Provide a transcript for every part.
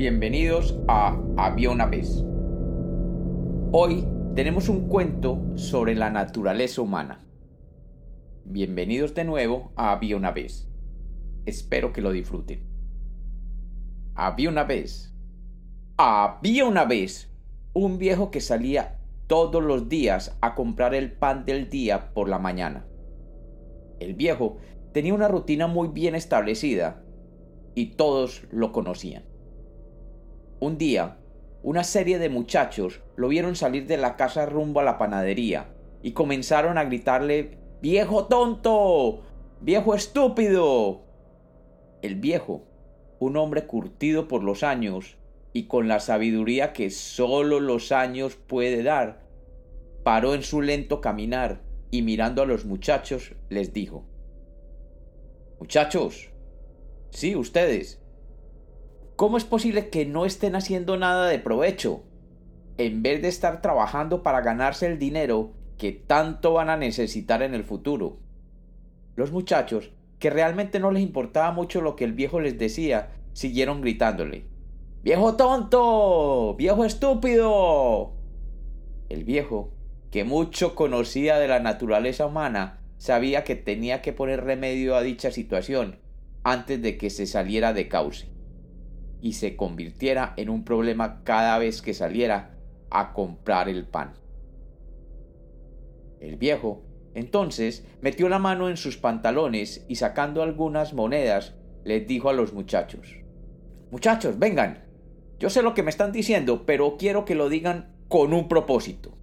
Bienvenidos a Había una vez. Hoy tenemos un cuento sobre la naturaleza humana. Bienvenidos de nuevo a Había una vez. Espero que lo disfruten. Había una vez. Había una vez un viejo que salía todos los días a comprar el pan del día por la mañana. El viejo tenía una rutina muy bien establecida y todos lo conocían. Un día, una serie de muchachos lo vieron salir de la casa rumbo a la panadería y comenzaron a gritarle ¡Viejo tonto! ¡Viejo estúpido! El viejo, un hombre curtido por los años y con la sabiduría que sólo los años puede dar, paró en su lento caminar y mirando a los muchachos les dijo Muchachos, sí, ustedes, ¿Cómo es posible que no estén haciendo nada de provecho? En vez de estar trabajando para ganarse el dinero que tanto van a necesitar en el futuro. Los muchachos, que realmente no les importaba mucho lo que el viejo les decía, siguieron gritándole. ¡Viejo tonto! ¡Viejo estúpido! El viejo, que mucho conocía de la naturaleza humana, sabía que tenía que poner remedio a dicha situación antes de que se saliera de cauce y se convirtiera en un problema cada vez que saliera a comprar el pan. El viejo, entonces, metió la mano en sus pantalones y sacando algunas monedas, les dijo a los muchachos, Muchachos, vengan, yo sé lo que me están diciendo, pero quiero que lo digan con un propósito.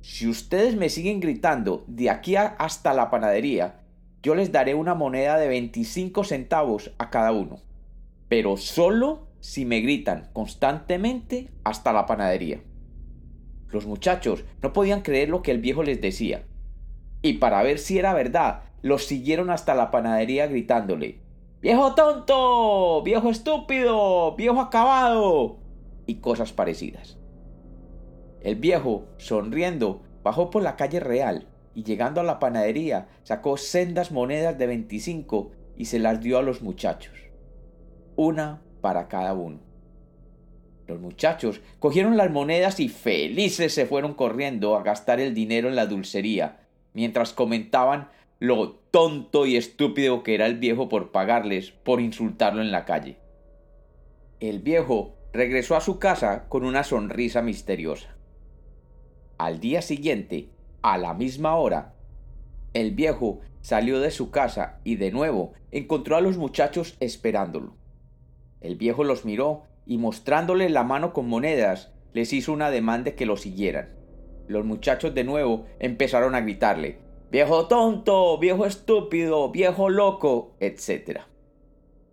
Si ustedes me siguen gritando de aquí hasta la panadería, yo les daré una moneda de 25 centavos a cada uno pero solo si me gritan constantemente hasta la panadería. Los muchachos no podían creer lo que el viejo les decía, y para ver si era verdad, los siguieron hasta la panadería gritándole ¡Viejo tonto! ¡Viejo estúpido! ¡Viejo acabado! y cosas parecidas. El viejo, sonriendo, bajó por la calle real y llegando a la panadería sacó sendas monedas de 25 y se las dio a los muchachos una para cada uno. Los muchachos cogieron las monedas y felices se fueron corriendo a gastar el dinero en la dulcería, mientras comentaban lo tonto y estúpido que era el viejo por pagarles por insultarlo en la calle. El viejo regresó a su casa con una sonrisa misteriosa. Al día siguiente, a la misma hora, el viejo salió de su casa y de nuevo encontró a los muchachos esperándolo. El viejo los miró y mostrándole la mano con monedas, les hizo una demanda de que lo siguieran. Los muchachos de nuevo empezaron a gritarle Viejo tonto, viejo estúpido, viejo loco, etc.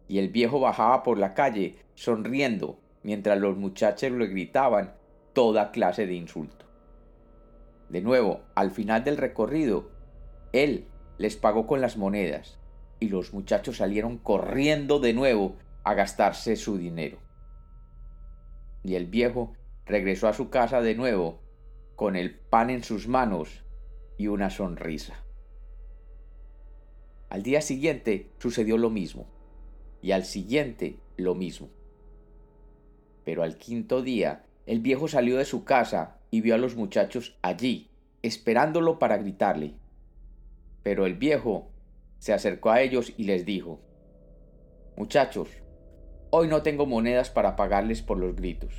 Y el viejo bajaba por la calle sonriendo mientras los muchachos le gritaban toda clase de insulto. De nuevo, al final del recorrido, él les pagó con las monedas y los muchachos salieron corriendo de nuevo a gastarse su dinero. Y el viejo regresó a su casa de nuevo con el pan en sus manos y una sonrisa. Al día siguiente sucedió lo mismo, y al siguiente lo mismo. Pero al quinto día, el viejo salió de su casa y vio a los muchachos allí, esperándolo para gritarle. Pero el viejo se acercó a ellos y les dijo, Muchachos, Hoy no tengo monedas para pagarles por los gritos.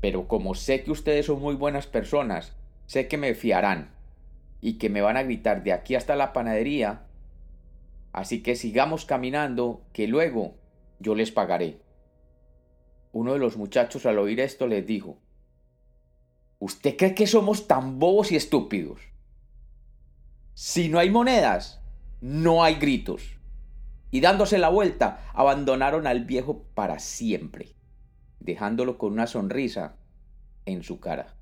Pero como sé que ustedes son muy buenas personas, sé que me fiarán y que me van a gritar de aquí hasta la panadería. Así que sigamos caminando, que luego yo les pagaré. Uno de los muchachos al oír esto les dijo, ¿Usted cree que somos tan bobos y estúpidos? Si no hay monedas, no hay gritos y dándose la vuelta, abandonaron al viejo para siempre, dejándolo con una sonrisa en su cara.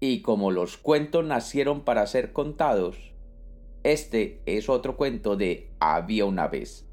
Y como los cuentos nacieron para ser contados, este es otro cuento de Había una vez.